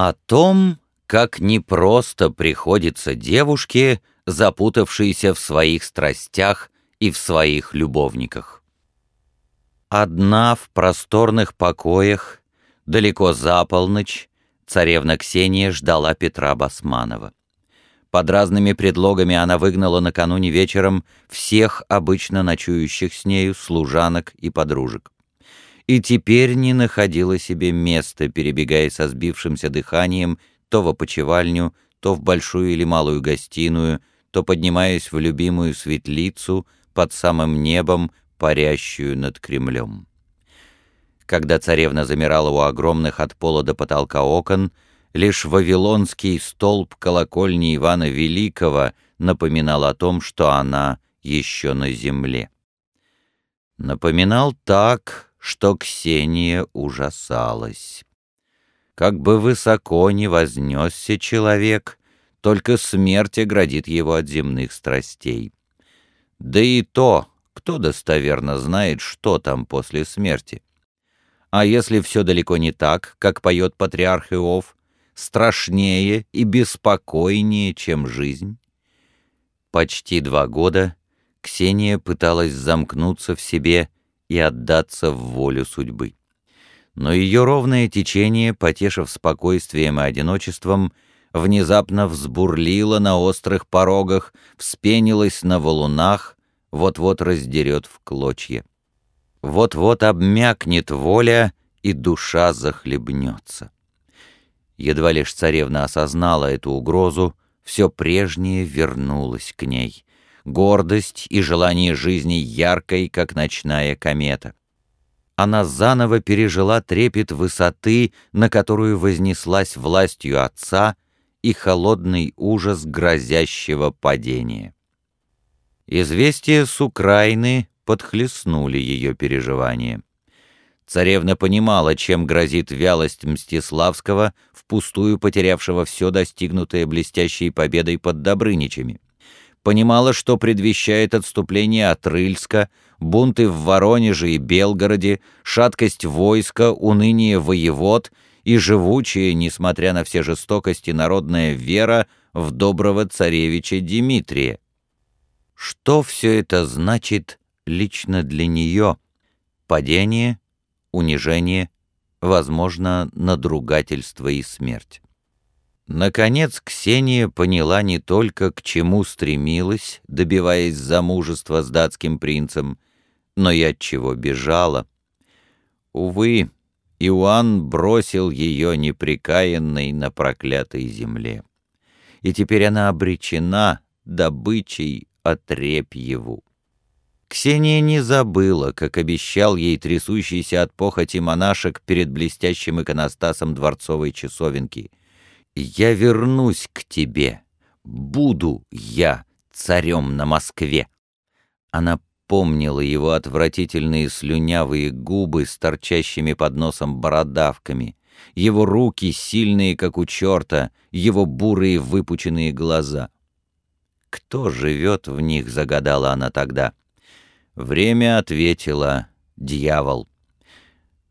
О том, как непросто приходится девушке, запутавшейся в своих страстях и в своих любовниках. Одна в просторных покоях, далеко за полночь, царевна Ксения ждала Петра Басманова. Под разными предлогами она выгнала накануне вечером всех обычно ночующих с нею служанок и подружек. И теперь не находила себе места, перебегая со сбившимся дыханием то в опочивальню, то в большую или малую гостиную, то поднимаясь в любимую светлицу под самым небом, парящую над Кремлем. Когда царевна замирала у огромных от пола до потолка окон, лишь вавилонский столб колокольни Ивана Великого напоминал о том, что она еще на земле. Напоминал так, что Ксения ужасалась. Как бы высоко ни вознесся человек, только смерть оградит его от земных страстей. Да и то, кто достоверно знает, что там после смерти. А если все далеко не так, как поет патриарх Иов, страшнее и беспокойнее, чем жизнь? Почти два года Ксения пыталась замкнуться в себе и отдаться в волю судьбы но ее ровное течение, потешив спокойствием и одиночеством, внезапно взбурлило на острых порогах, вспенилось на валунах, вот-вот раздерет в клочья. Вот-вот обмякнет воля, и душа захлебнется. Едва лишь царевна осознала эту угрозу, все прежнее вернулось к ней. Гордость и желание жизни яркой, как ночная комета она заново пережила трепет высоты, на которую вознеслась властью отца, и холодный ужас грозящего падения. Известия с Украины подхлестнули ее переживания. Царевна понимала, чем грозит вялость Мстиславского, впустую потерявшего все достигнутое блестящей победой под Добрыничами понимала, что предвещает отступление от Рыльска, бунты в Воронеже и Белгороде, шаткость войска, уныние воевод и живучая, несмотря на все жестокости, народная вера в доброго царевича Дмитрия. Что все это значит лично для нее? Падение, унижение, возможно, надругательство и смерть. Наконец Ксения поняла не только, к чему стремилась, добиваясь замужества с датским принцем, но и от чего бежала. Увы, Иоанн бросил ее неприкаянной на проклятой земле. И теперь она обречена добычей отрепьеву. Ксения не забыла, как обещал ей трясущийся от похоти монашек перед блестящим иконостасом дворцовой часовенки — я вернусь к тебе. Буду я царем на Москве. Она помнила его отвратительные слюнявые губы с торчащими под носом бородавками, его руки, сильные, как у черта, его бурые выпученные глаза. Кто живет в них, загадала она тогда. Время ответило «Дьявол».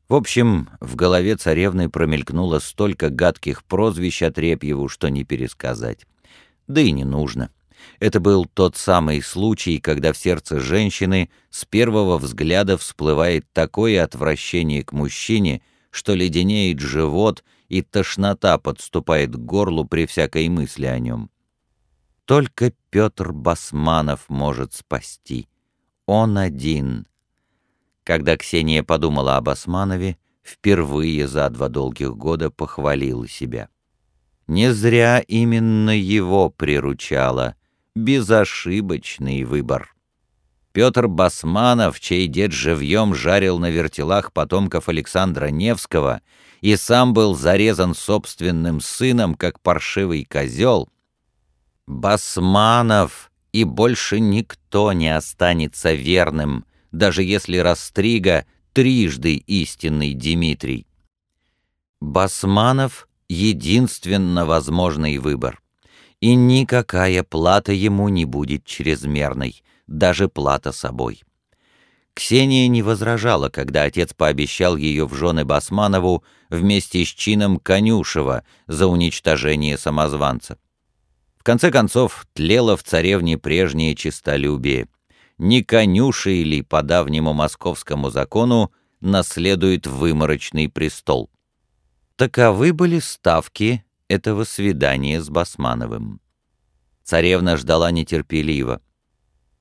В общем, в голове царевны промелькнуло столько гадких прозвищ Отрепьеву, что не пересказать. Да и не нужно. Это был тот самый случай, когда в сердце женщины с первого взгляда всплывает такое отвращение к мужчине, что леденеет живот и тошнота подступает к горлу при всякой мысли о нем. Только Петр Басманов может спасти. Он один — когда Ксения подумала об Османове, впервые за два долгих года похвалила себя. Не зря именно его приручала. Безошибочный выбор. Петр Басманов, чей дед живьем жарил на вертелах потомков Александра Невского и сам был зарезан собственным сыном, как паршивый козел. Басманов, и больше никто не останется верным — даже если Растрига трижды истинный Дмитрий. Басманов — единственно возможный выбор. И никакая плата ему не будет чрезмерной, даже плата собой. Ксения не возражала, когда отец пообещал ее в жены Басманову вместе с чином Конюшева за уничтожение самозванца. В конце концов, тлело в царевне прежнее честолюбие. Не конюшей ли по давнему московскому закону наследует выморочный престол? Таковы были ставки этого свидания с Басмановым. Царевна ждала нетерпеливо.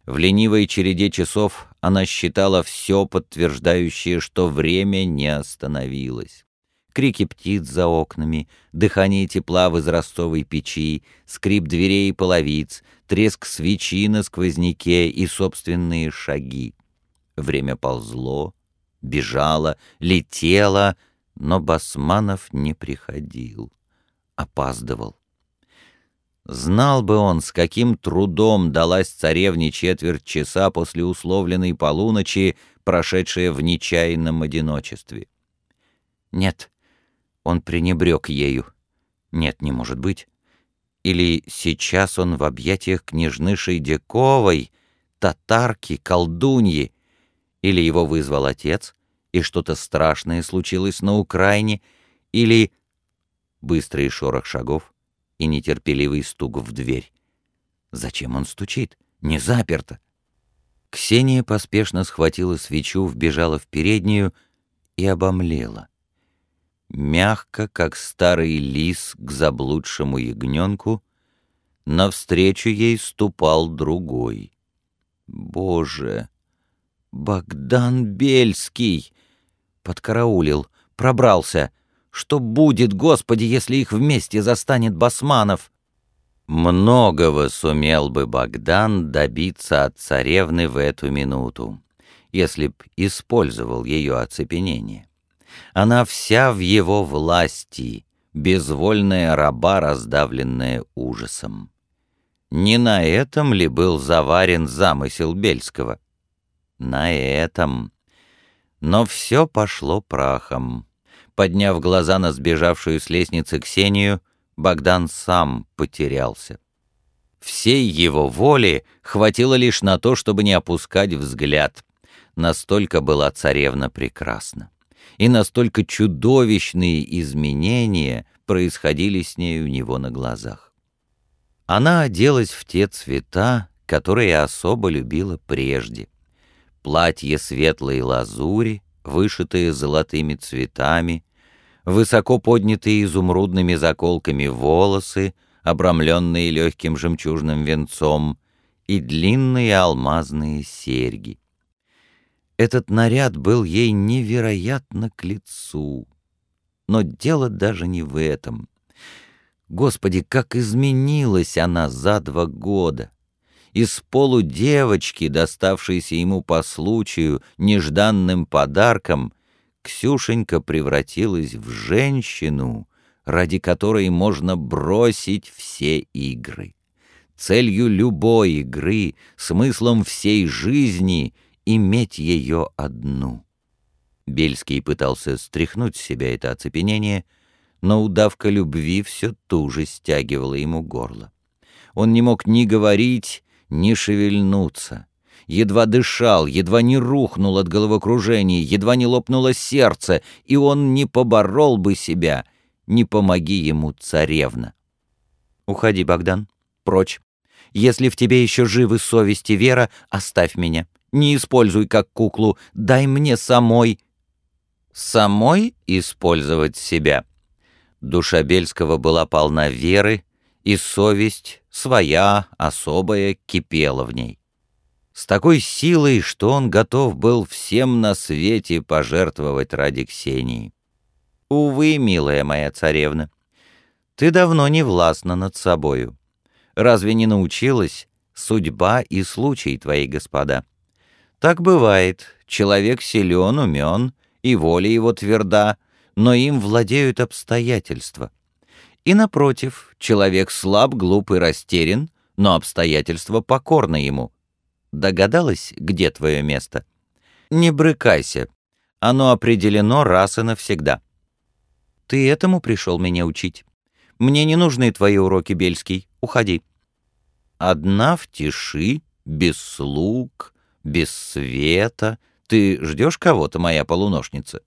В ленивой череде часов она считала все подтверждающее, что время не остановилось. Крики птиц за окнами, дыхание тепла в израстовой печи, скрип дверей и половиц, треск свечи на сквозняке и собственные шаги. Время ползло, бежало, летело, но Басманов не приходил, опаздывал. Знал бы он, с каким трудом далась царевне четверть часа после условленной полуночи, прошедшая в нечаянном одиночестве. Нет, он пренебрег ею. Нет, не может быть. Или сейчас он в объятиях княжны Шейдяковой, татарки, колдуньи, или его вызвал отец, и что-то страшное случилось на Украине, или быстрый шорох шагов, и нетерпеливый стук в дверь. Зачем он стучит? Не заперто. Ксения поспешно схватила свечу, вбежала в переднюю и обомлела. Мягко, как старый лис к заблудшему ягненку, навстречу ей ступал другой. Боже! Богдан Бельский! Подкараулил, пробрался — что будет, Господи, если их вместе застанет Басманов? Многого сумел бы Богдан добиться от царевны в эту минуту, если б использовал ее оцепенение. Она вся в его власти, безвольная раба, раздавленная ужасом. Не на этом ли был заварен замысел Бельского? На этом. Но все пошло прахом. Подняв глаза на сбежавшую с лестницы Ксению, Богдан сам потерялся. Всей его воли хватило лишь на то, чтобы не опускать взгляд. Настолько была царевна прекрасна. И настолько чудовищные изменения происходили с ней у него на глазах. Она оделась в те цвета, которые особо любила прежде. Платье светлой лазури, вышитые золотыми цветами, высоко поднятые изумрудными заколками волосы, обрамленные легким жемчужным венцом, и длинные алмазные серьги. Этот наряд был ей невероятно к лицу. Но дело даже не в этом. Господи, как изменилась она за два года! Из полудевочки, доставшейся ему по случаю, нежданным подарком, Ксюшенька превратилась в женщину, ради которой можно бросить все игры. Целью любой игры, смыслом всей жизни — иметь ее одну. Бельский пытался стряхнуть с себя это оцепенение, но удавка любви все туже стягивала ему горло. Он не мог ни говорить, ни шевельнуться едва дышал, едва не рухнул от головокружения, едва не лопнуло сердце, и он не поборол бы себя, не помоги ему царевна. «Уходи, Богдан, прочь. Если в тебе еще живы совесть и вера, оставь меня. Не используй как куклу, дай мне самой». «Самой использовать себя?» Душа Бельского была полна веры, и совесть, своя, особая, кипела в ней с такой силой, что он готов был всем на свете пожертвовать ради Ксении. Увы, милая моя царевна, ты давно не властна над собою. Разве не научилась судьба и случай твои, господа? Так бывает, человек силен, умен, и воля его тверда, но им владеют обстоятельства. И напротив, человек слаб, глуп и растерян, но обстоятельства покорны ему — Догадалась, где твое место? Не брыкайся. Оно определено раз и навсегда. Ты этому пришел меня учить. Мне не нужны твои уроки, Бельский. Уходи. Одна в тиши, без слуг, без света, Ты ждешь кого-то, моя полуношница?»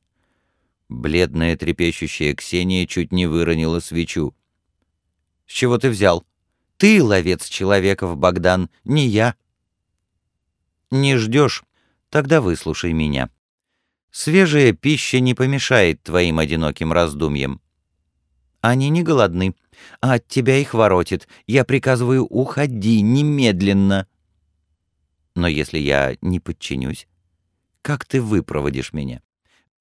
Бледная трепещущая Ксения чуть не выронила свечу. «С чего ты взял? Ты ловец человеков, Богдан, не я». «Не ждешь? Тогда выслушай меня. Свежая пища не помешает твоим одиноким раздумьям. Они не голодны, а от тебя их воротит. Я приказываю, уходи немедленно. Но если я не подчинюсь, как ты выпроводишь меня?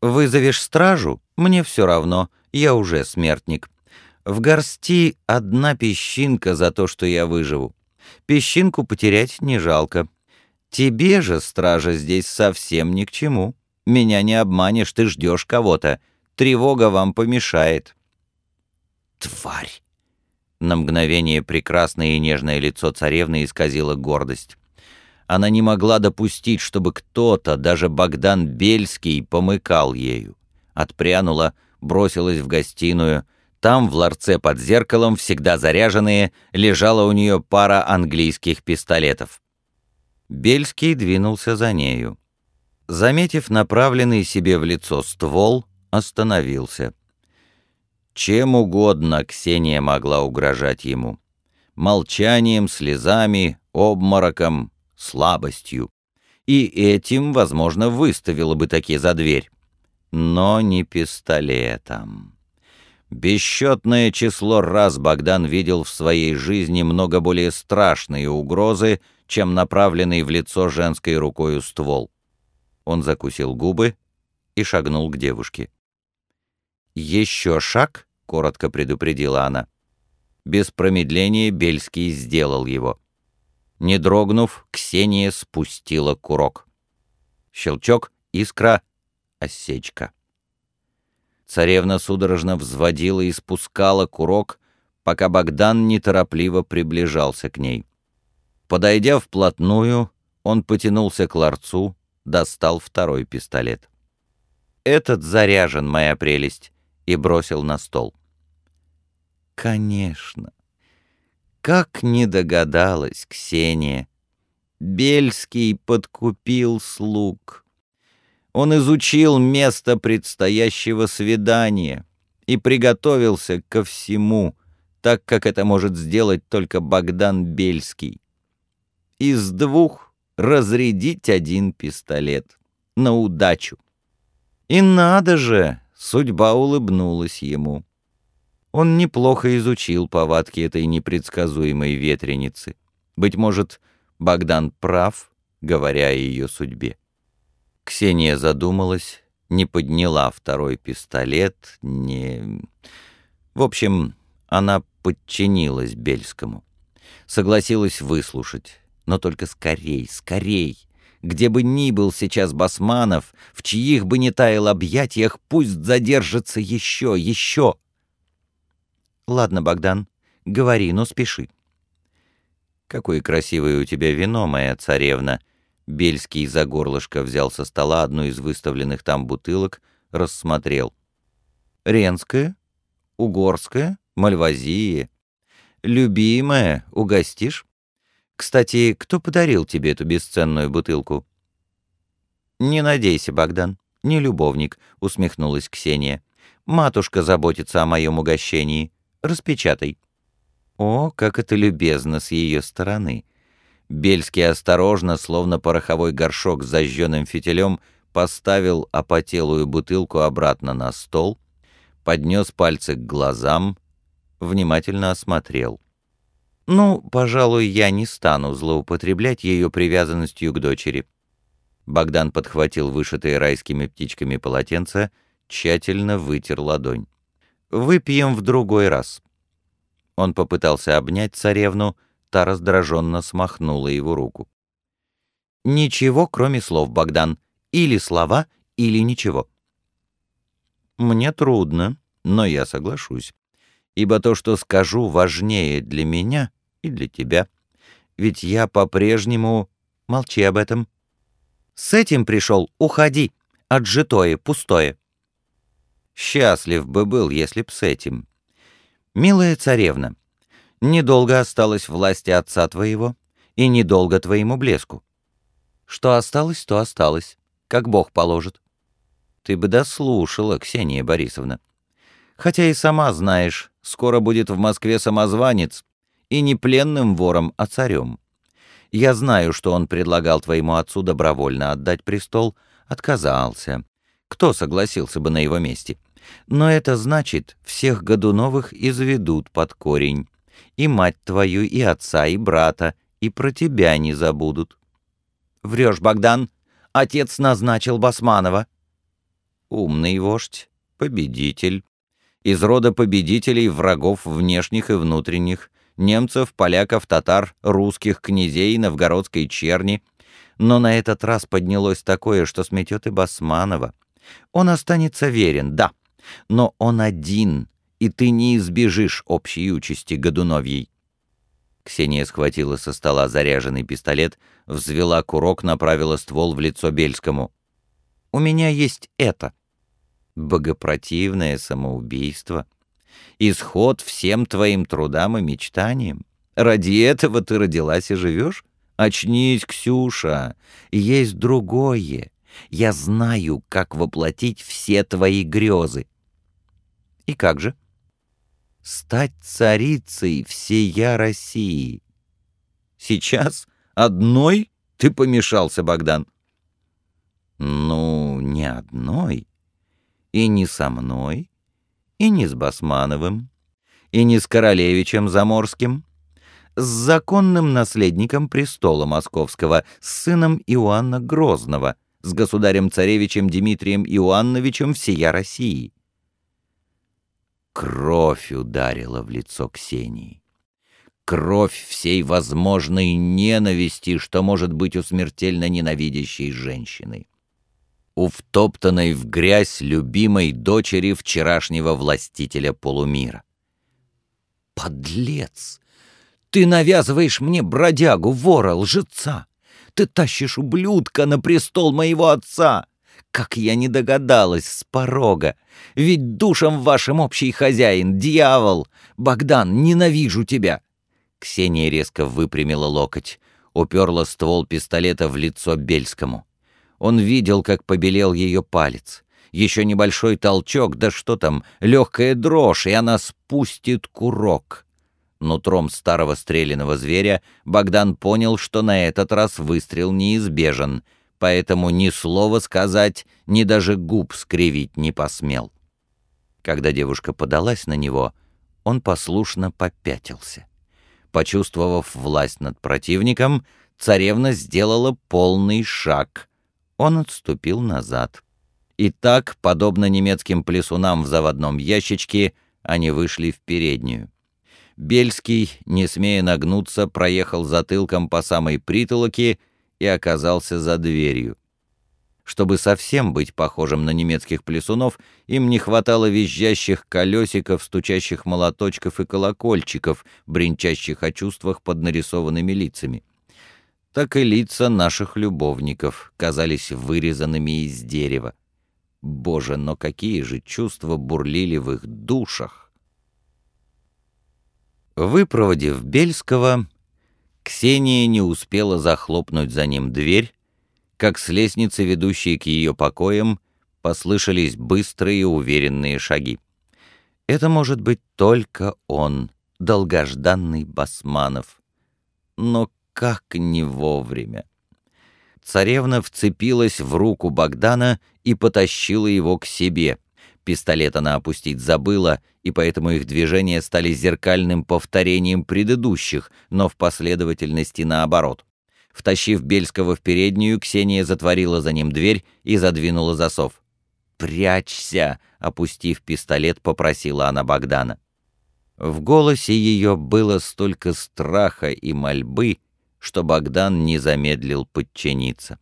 Вызовешь стражу? Мне все равно, я уже смертник. В горсти одна песчинка за то, что я выживу. Песчинку потерять не жалко. Тебе же, стража, здесь совсем ни к чему. Меня не обманешь, ты ждешь кого-то. Тревога вам помешает. Тварь! На мгновение прекрасное и нежное лицо царевны исказило гордость. Она не могла допустить, чтобы кто-то, даже Богдан Бельский, помыкал ею. Отпрянула, бросилась в гостиную. Там, в ларце под зеркалом, всегда заряженные, лежала у нее пара английских пистолетов. Бельский двинулся за нею. Заметив направленный себе в лицо ствол, остановился. Чем угодно Ксения могла угрожать ему. Молчанием, слезами, обмороком, слабостью. И этим, возможно, выставила бы такие за дверь. Но не пистолетом. Бесчетное число раз Богдан видел в своей жизни много более страшные угрозы, чем направленный в лицо женской рукою ствол. Он закусил губы и шагнул к девушке. «Еще шаг?» — коротко предупредила она. Без промедления Бельский сделал его. Не дрогнув, Ксения спустила курок. Щелчок, искра, осечка. Царевна судорожно взводила и спускала курок, пока Богдан неторопливо приближался к ней. Подойдя вплотную, он потянулся к ларцу, достал второй пистолет. «Этот заряжен, моя прелесть», и бросил на стол. «Конечно, как не догадалась Ксения. Бельский подкупил слуг. Он изучил место предстоящего свидания и приготовился ко всему, так как это может сделать только Богдан Бельский. Из двух разрядить один пистолет. На удачу. И надо же, судьба улыбнулась ему. Он неплохо изучил повадки этой непредсказуемой ветреницы. Быть может, Богдан прав, говоря о ее судьбе. Ксения задумалась, не подняла второй пистолет, не... В общем, она подчинилась Бельскому. Согласилась выслушать, но только скорей, скорей. Где бы ни был сейчас Басманов, в чьих бы ни таял объятиях, пусть задержится еще, еще. «Ладно, Богдан, говори, но спеши». «Какое красивое у тебя вино, моя царевна!» Бельский за горлышко взял со стола одну из выставленных там бутылок, рассмотрел. «Ренское? Угорское? Мальвазия? Любимая, угостишь? Кстати, кто подарил тебе эту бесценную бутылку?» «Не надейся, Богдан, не любовник», — усмехнулась Ксения. «Матушка заботится о моем угощении. Распечатай». О, как это любезно с ее стороны. Бельский осторожно, словно пороховой горшок с зажженным фитилем, поставил опотелую бутылку обратно на стол, поднес пальцы к глазам, внимательно осмотрел. «Ну, пожалуй, я не стану злоупотреблять ее привязанностью к дочери». Богдан подхватил вышитые райскими птичками полотенце, тщательно вытер ладонь. Выпьем в другой раз». Он попытался обнять царевну, та раздраженно смахнула его руку. «Ничего, кроме слов, Богдан. Или слова, или ничего». «Мне трудно, но я соглашусь. Ибо то, что скажу, важнее для меня и для тебя. Ведь я по-прежнему... Молчи об этом». «С этим пришел, уходи. Отжитое, пустое». Счастлив бы был, если б с этим. Милая царевна, недолго осталось власти отца твоего и недолго твоему блеску. Что осталось, то осталось. как Бог положит. Ты бы дослушала, Ксения Борисовна. Хотя и сама знаешь, скоро будет в Москве самозванец, и не пленным вором, а царем. Я знаю, что он предлагал твоему отцу добровольно отдать престол, отказался. Кто согласился бы на его месте? Но это значит, всех Годуновых изведут под корень. И мать твою, и отца, и брата, и про тебя не забудут. Врешь, Богдан. Отец назначил Басманова. Умный вождь, победитель. Из рода победителей врагов внешних и внутренних, немцев, поляков, татар, русских, князей, новгородской черни. Но на этот раз поднялось такое, что сметет и Басманова. Он останется верен, да, но он один, и ты не избежишь общей участи Годуновьей. Ксения схватила со стола заряженный пистолет, взвела курок, направила ствол в лицо Бельскому. «У меня есть это». Богопротивное самоубийство. Исход всем твоим трудам и мечтаниям. Ради этого ты родилась и живешь? Очнись, Ксюша, есть другое. Я знаю, как воплотить все твои грезы. И как же? Стать царицей всея России. Сейчас одной ты помешался, Богдан. Ну, не одной. И не со мной, и не с Басмановым, и не с королевичем Заморским, с законным наследником престола московского, с сыном Иоанна Грозного — с государем-царевичем Дмитрием Иоанновичем всея России. Кровь ударила в лицо Ксении. Кровь всей возможной ненависти, что может быть у смертельно ненавидящей женщины. У втоптанной в грязь любимой дочери вчерашнего властителя полумира. «Подлец! Ты навязываешь мне бродягу, вора, лжеца! Ты тащишь ублюдка на престол моего отца! Как я не догадалась с порога! Ведь душам вашим общий хозяин, дьявол! Богдан, ненавижу тебя!» Ксения резко выпрямила локоть, уперла ствол пистолета в лицо Бельскому. Он видел, как побелел ее палец. Еще небольшой толчок, да что там, легкая дрожь, и она спустит курок. Нутром старого стреляного зверя Богдан понял, что на этот раз выстрел неизбежен, поэтому ни слова сказать, ни даже губ скривить не посмел. Когда девушка подалась на него, он послушно попятился. Почувствовав власть над противником, царевна сделала полный шаг. Он отступил назад. И так, подобно немецким плесунам в заводном ящичке, они вышли в переднюю. Бельский, не смея нагнуться, проехал затылком по самой притолоке и оказался за дверью. Чтобы совсем быть похожим на немецких плесунов, им не хватало визжащих колесиков, стучащих молоточков и колокольчиков, бренчащих о чувствах под нарисованными лицами. Так и лица наших любовников казались вырезанными из дерева. Боже, но какие же чувства бурлили в их душах! Выпроводив Бельского, Ксения не успела захлопнуть за ним дверь, как с лестницы, ведущей к ее покоям, послышались быстрые уверенные шаги. Это может быть только он, долгожданный Басманов. Но как не вовремя! Царевна вцепилась в руку Богдана и потащила его к себе — Пистолет она опустить забыла, и поэтому их движения стали зеркальным повторением предыдущих, но в последовательности наоборот. Втащив Бельского в переднюю, Ксения затворила за ним дверь и задвинула засов. «Прячься!» — опустив пистолет, попросила она Богдана. В голосе ее было столько страха и мольбы, что Богдан не замедлил подчиниться.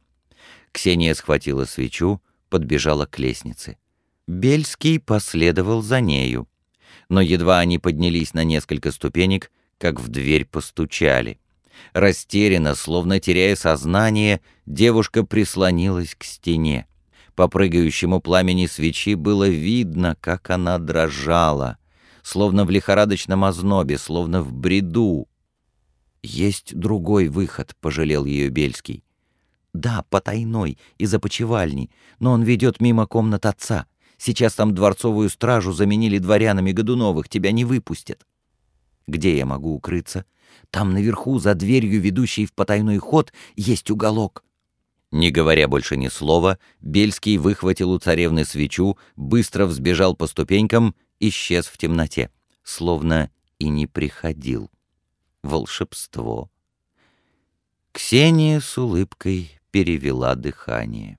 Ксения схватила свечу, подбежала к лестнице. Бельский последовал за нею. Но едва они поднялись на несколько ступенек, как в дверь постучали. Растерянно, словно теряя сознание, девушка прислонилась к стене. По прыгающему пламени свечи было видно, как она дрожала, словно в лихорадочном ознобе, словно в бреду. «Есть другой выход», — пожалел ее Бельский. «Да, потайной, из опочивальни, но он ведет мимо комнат отца. Сейчас там дворцовую стражу заменили дворянами Годуновых, тебя не выпустят». «Где я могу укрыться?» «Там наверху, за дверью, ведущей в потайной ход, есть уголок». Не говоря больше ни слова, Бельский выхватил у царевны свечу, быстро взбежал по ступенькам, исчез в темноте, словно и не приходил. Волшебство. Ксения с улыбкой перевела дыхание.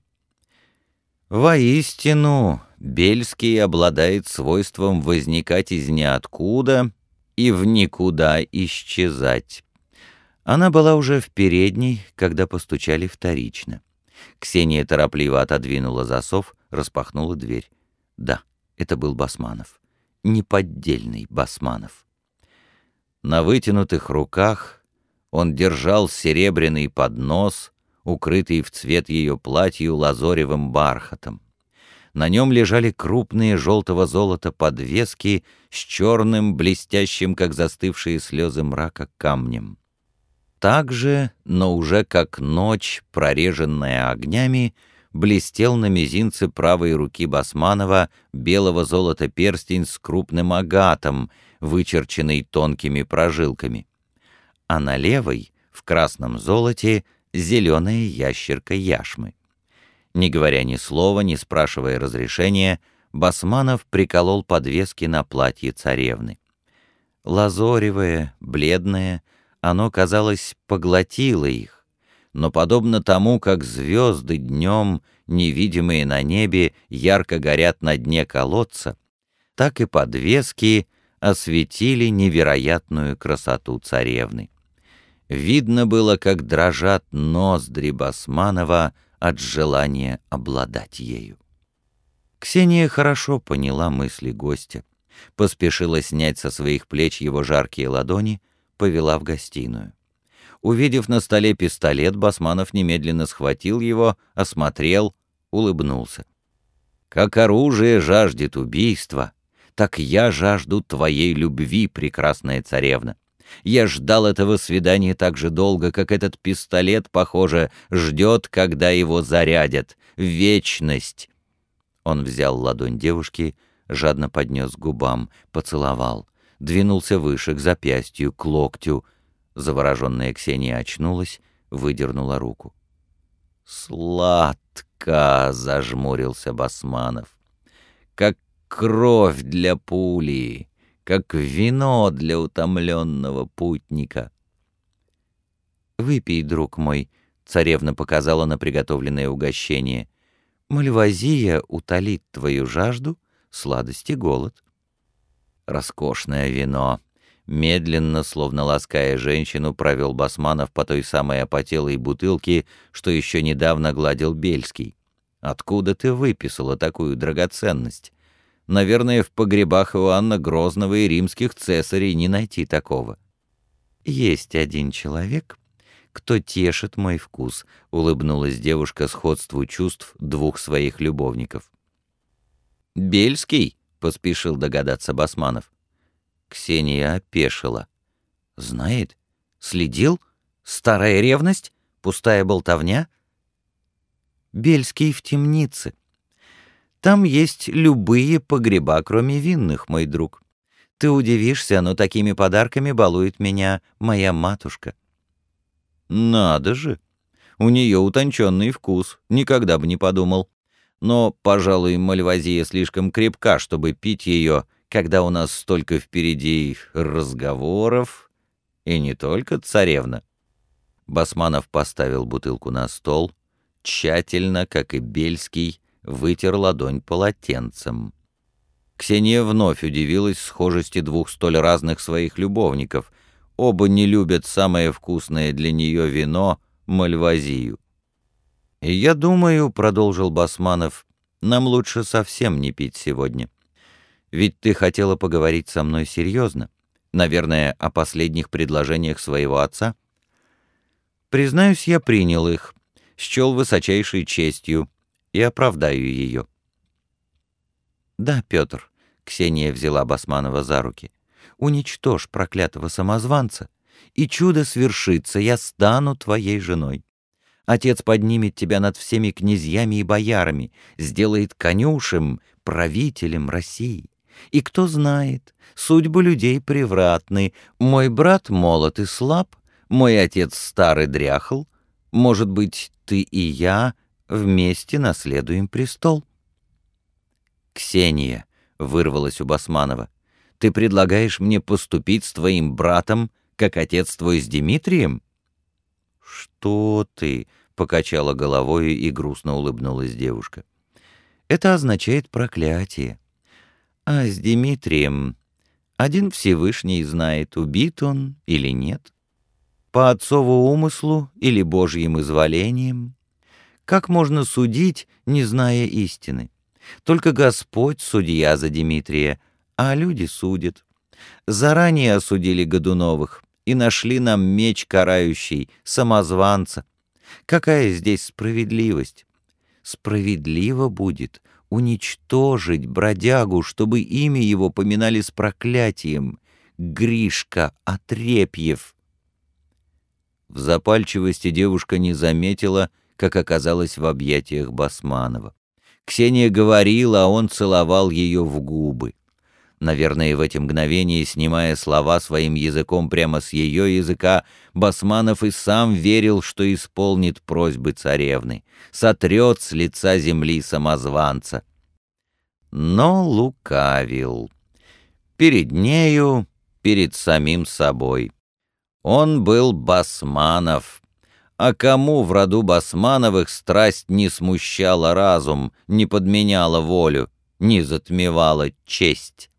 Воистину, Бельский обладает свойством возникать из ниоткуда и в никуда исчезать. Она была уже в передней, когда постучали вторично. Ксения торопливо отодвинула засов, распахнула дверь. Да, это был Басманов. Неподдельный Басманов. На вытянутых руках он держал серебряный поднос, укрытый в цвет ее платью лазоревым бархатом. На нем лежали крупные желтого золота подвески с черным, блестящим, как застывшие слезы мрака, камнем. Также, но уже как ночь, прореженная огнями, блестел на мизинце правой руки Басманова белого золота перстень с крупным агатом, вычерченный тонкими прожилками. А на левой, в красном золоте, зеленая ящерка яшмы. Не говоря ни слова, не спрашивая разрешения, Басманов приколол подвески на платье царевны. Лазоревое, бледное, оно, казалось, поглотило их, но подобно тому, как звезды днем, невидимые на небе, ярко горят на дне колодца, так и подвески осветили невероятную красоту царевны. Видно было, как дрожат ноздри Басманова от желания обладать ею. Ксения хорошо поняла мысли гостя, поспешила снять со своих плеч его жаркие ладони, повела в гостиную. Увидев на столе пистолет, Басманов немедленно схватил его, осмотрел, улыбнулся. «Как оружие жаждет убийства, так я жажду твоей любви, прекрасная царевна. Я ждал этого свидания так же долго, как этот пистолет, похоже, ждет, когда его зарядят. Вечность!» Он взял ладонь девушки, жадно поднес к губам, поцеловал двинулся выше, к запястью, к локтю. Завороженная Ксения очнулась, выдернула руку. «Сладко!» — зажмурился Басманов. «Как кровь для пули, как вино для утомленного путника». «Выпей, друг мой», — царевна показала на приготовленное угощение. «Мальвазия утолит твою жажду, сладость и голод». Роскошное вино. Медленно, словно лаская женщину, провел Басманов по той самой опотелой бутылке, что еще недавно гладил Бельский. «Откуда ты выписала такую драгоценность? Наверное, в погребах Иоанна Грозного и римских цесарей не найти такого». «Есть один человек, кто тешит мой вкус», — улыбнулась девушка сходству чувств двух своих любовников. «Бельский?» — поспешил догадаться Басманов. Ксения опешила. «Знает? Следил? Старая ревность? Пустая болтовня?» «Бельский в темнице. Там есть любые погреба, кроме винных, мой друг. Ты удивишься, но такими подарками балует меня моя матушка». «Надо же! У нее утонченный вкус, никогда бы не подумал но, пожалуй, Мальвазия слишком крепка, чтобы пить ее, когда у нас столько впереди разговоров, и не только царевна. Басманов поставил бутылку на стол, тщательно, как и Бельский, вытер ладонь полотенцем. Ксения вновь удивилась схожести двух столь разных своих любовников. Оба не любят самое вкусное для нее вино — мальвазию. «Я думаю», — продолжил Басманов, — «нам лучше совсем не пить сегодня. Ведь ты хотела поговорить со мной серьезно, наверное, о последних предложениях своего отца. Признаюсь, я принял их, счел высочайшей честью и оправдаю ее». «Да, Петр», — Ксения взяла Басманова за руки, — «уничтожь проклятого самозванца, и чудо свершится, я стану твоей женой. Отец поднимет тебя над всеми князьями и боярами, сделает конюшем, правителем России. И кто знает, судьбы людей превратны. Мой брат молод и слаб, мой отец старый дряхл. Может быть, ты и я вместе наследуем престол. «Ксения», — вырвалась у Басманова, — «ты предлагаешь мне поступить с твоим братом, как отец твой с Дмитрием?» «Что ты?» — покачала головой и грустно улыбнулась девушка. «Это означает проклятие. А с Дмитрием один Всевышний знает, убит он или нет. По отцову умыслу или Божьим изволением. Как можно судить, не зная истины? Только Господь судья за Дмитрия, а люди судят. Заранее осудили Годуновых и нашли нам меч карающий, самозванца. Какая здесь справедливость? Справедливо будет уничтожить бродягу, чтобы имя его поминали с проклятием. Гришка Отрепьев. В запальчивости девушка не заметила, как оказалась в объятиях Басманова. Ксения говорила, а он целовал ее в губы. Наверное, в эти мгновения, снимая слова своим языком прямо с ее языка, Басманов и сам верил, что исполнит просьбы царевны, сотрет с лица земли самозванца. Но лукавил. Перед нею, перед самим собой. Он был Басманов, а кому в роду Басмановых страсть не смущала разум, не подменяла волю, не затмевала честь?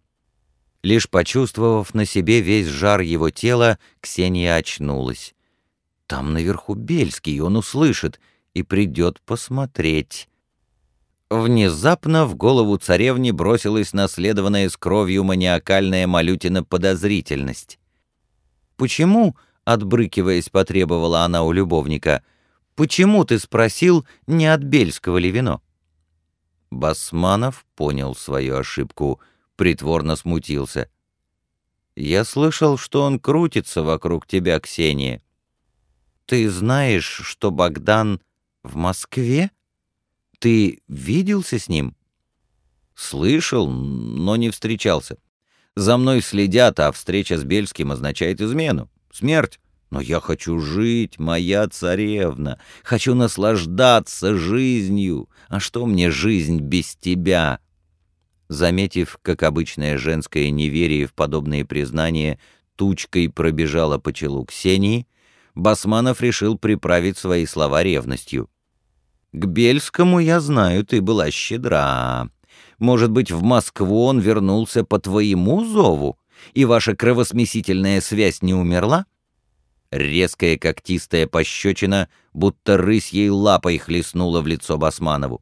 Лишь почувствовав на себе весь жар его тела, Ксения очнулась. Там наверху Бельский, он услышит и придет посмотреть. Внезапно в голову царевни бросилась наследованная с кровью маниакальная Малютина подозрительность. «Почему?» — отбрыкиваясь, потребовала она у любовника. «Почему ты спросил, не от Бельского ли вино?» Басманов понял свою ошибку, притворно смутился. «Я слышал, что он крутится вокруг тебя, Ксения. Ты знаешь, что Богдан в Москве? Ты виделся с ним?» «Слышал, но не встречался. За мной следят, а встреча с Бельским означает измену, смерть. Но я хочу жить, моя царевна, хочу наслаждаться жизнью. А что мне жизнь без тебя?» Заметив, как обычное женское неверие в подобные признания тучкой пробежала по челу Ксении, Басманов решил приправить свои слова ревностью. «К Бельскому, я знаю, ты была щедра. Может быть, в Москву он вернулся по твоему зову, и ваша кровосмесительная связь не умерла?» Резкая когтистая пощечина, будто рысь ей лапой хлестнула в лицо Басманову.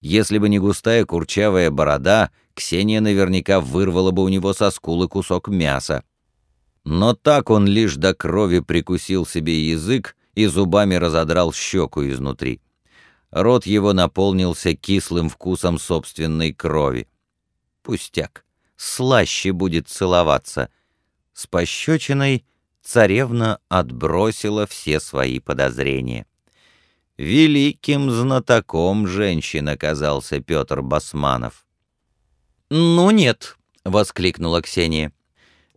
Если бы не густая курчавая борода, Ксения наверняка вырвала бы у него со скулы кусок мяса. Но так он лишь до крови прикусил себе язык и зубами разодрал щеку изнутри. Рот его наполнился кислым вкусом собственной крови. Пустяк, слаще будет целоваться. С пощечиной царевна отбросила все свои подозрения. Великим знатоком женщин оказался Петр Басманов. «Ну нет», — воскликнула Ксения.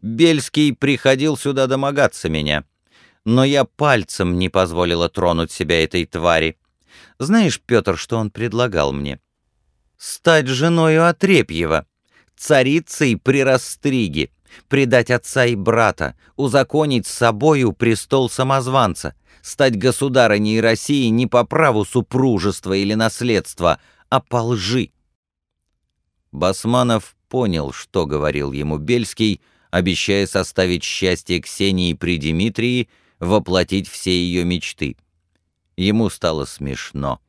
«Бельский приходил сюда домогаться меня, но я пальцем не позволила тронуть себя этой твари. Знаешь, Петр, что он предлагал мне? Стать женою Отрепьева, царицей при Растриге, предать отца и брата, узаконить с собою престол самозванца, стать государыней России не по праву супружества или наследства, а по лжи. Басманов понял, что говорил ему Бельский, обещая составить счастье Ксении при Дмитрии, воплотить все ее мечты — Ему стало смешно.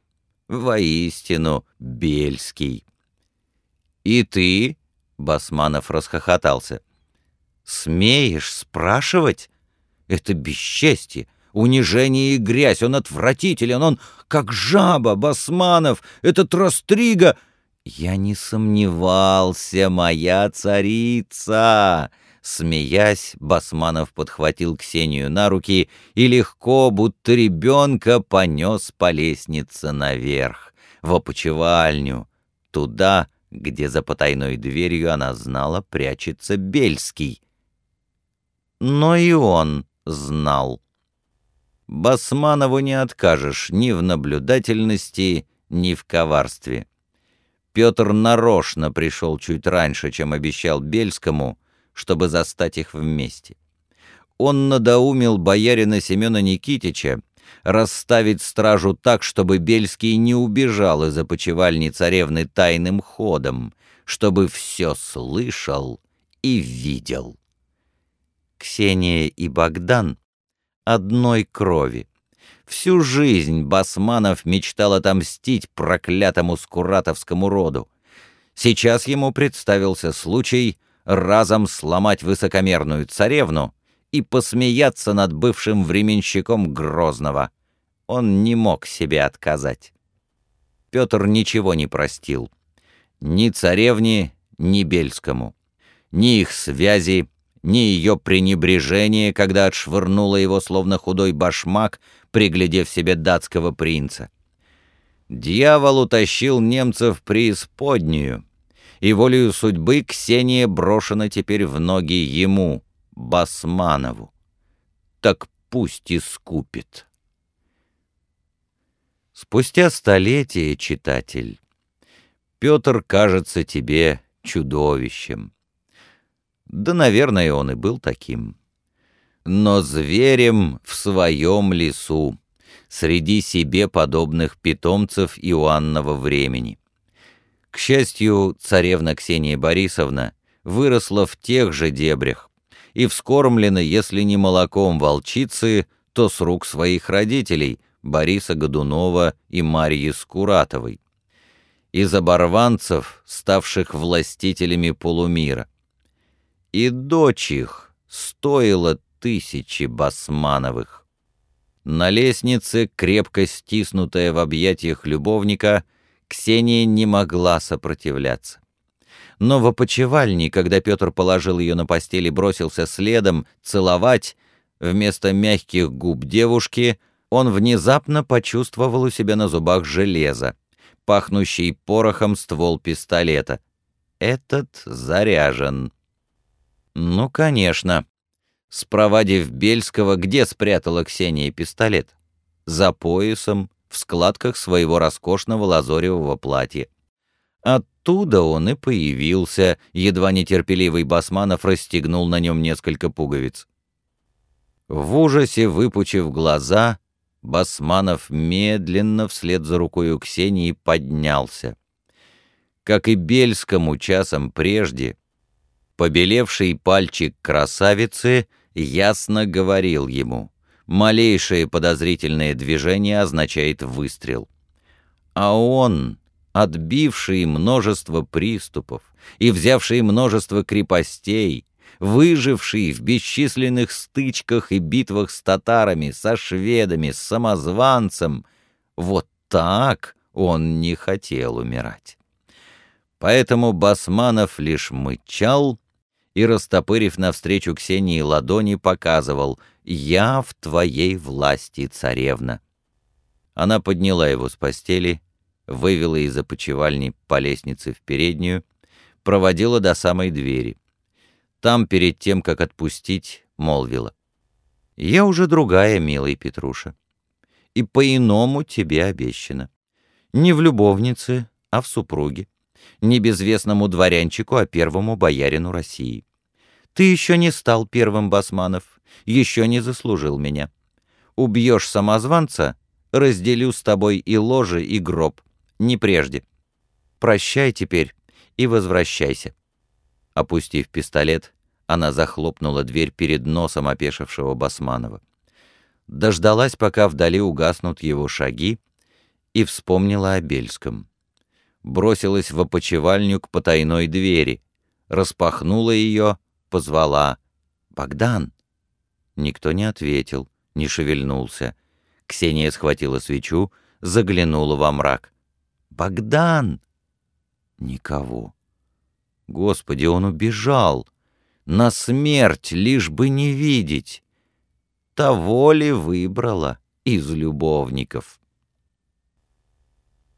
Воистину, Бельский. «И ты?» — Басманов расхохотался. «Смеешь спрашивать? Это бесчестье, унижение и грязь. Он отвратителен, он как жаба, Басманов, этот Растрига...» «Я не сомневался, моя царица!» Смеясь, Басманов подхватил Ксению на руки и легко, будто ребенка, понес по лестнице наверх, в опочивальню, туда, где за потайной дверью она знала прячется Бельский. Но и он знал. Басманову не откажешь ни в наблюдательности, ни в коварстве. Петр нарочно пришел чуть раньше, чем обещал Бельскому, чтобы застать их вместе. Он надоумил боярина Семена Никитича расставить стражу так, чтобы Бельский не убежал из опочивальни царевны тайным ходом, чтобы все слышал и видел. Ксения и Богдан одной крови. Всю жизнь Басманов мечтал отомстить проклятому скуратовскому роду. Сейчас ему представился случай разом сломать высокомерную царевну и посмеяться над бывшим временщиком Грозного. Он не мог себе отказать. Петр ничего не простил. Ни царевне, ни Бельскому. Ни их связи, ни ее пренебрежение, когда отшвырнула его словно худой башмак, приглядев себе датского принца. Дьявол утащил немцев преисподнюю, и волею судьбы Ксения брошена теперь в ноги ему, Басманову. Так пусть и скупит. Спустя столетия, читатель, Петр кажется тебе чудовищем. Да, наверное, он и был таким. Но зверем в своем лесу, среди себе подобных питомцев Иоаннова времени. К счастью, царевна Ксения Борисовна выросла в тех же дебрях и вскормлена, если не молоком волчицы, то с рук своих родителей, Бориса Годунова и Марьи Скуратовой. Из оборванцев, ставших властителями полумира и дочь их стоила тысячи басмановых. На лестнице, крепко стиснутая в объятиях любовника, Ксения не могла сопротивляться. Но в опочивальне, когда Петр положил ее на постель и бросился следом целовать, вместо мягких губ девушки, он внезапно почувствовал у себя на зубах железо, пахнущий порохом ствол пистолета. Этот заряжен. Ну, конечно. Спровадив Бельского, где спрятала Ксения пистолет? За поясом, в складках своего роскошного лазоревого платья. Оттуда он и появился, едва нетерпеливый Басманов расстегнул на нем несколько пуговиц. В ужасе выпучив глаза, Басманов медленно вслед за рукою Ксении поднялся. Как и Бельскому часом прежде, Побелевший пальчик красавицы ясно говорил ему, малейшее подозрительное движение означает выстрел. А он, отбивший множество приступов и взявший множество крепостей, выживший в бесчисленных стычках и битвах с татарами, со шведами, с самозванцем, вот так он не хотел умирать. Поэтому Басманов лишь мычал и, растопырив навстречу Ксении ладони, показывал «Я в твоей власти, царевна». Она подняла его с постели, вывела из опочивальни по лестнице в переднюю, проводила до самой двери. Там, перед тем, как отпустить, молвила. «Я уже другая, милый Петруша, и по-иному тебе обещана. Не в любовнице, а в супруге не безвестному дворянчику, а первому боярину России. Ты еще не стал первым басманов, еще не заслужил меня. Убьешь самозванца, разделю с тобой и ложе, и гроб, не прежде. Прощай теперь и возвращайся». Опустив пистолет, она захлопнула дверь перед носом опешившего Басманова. Дождалась, пока вдали угаснут его шаги, и вспомнила о Бельском бросилась в опочивальню к потайной двери, распахнула ее, позвала «Богдан!». Никто не ответил, не шевельнулся. Ксения схватила свечу, заглянула во мрак. «Богдан!» Никого. Господи, он убежал! на смерть, лишь бы не видеть. Того ли выбрала из любовников?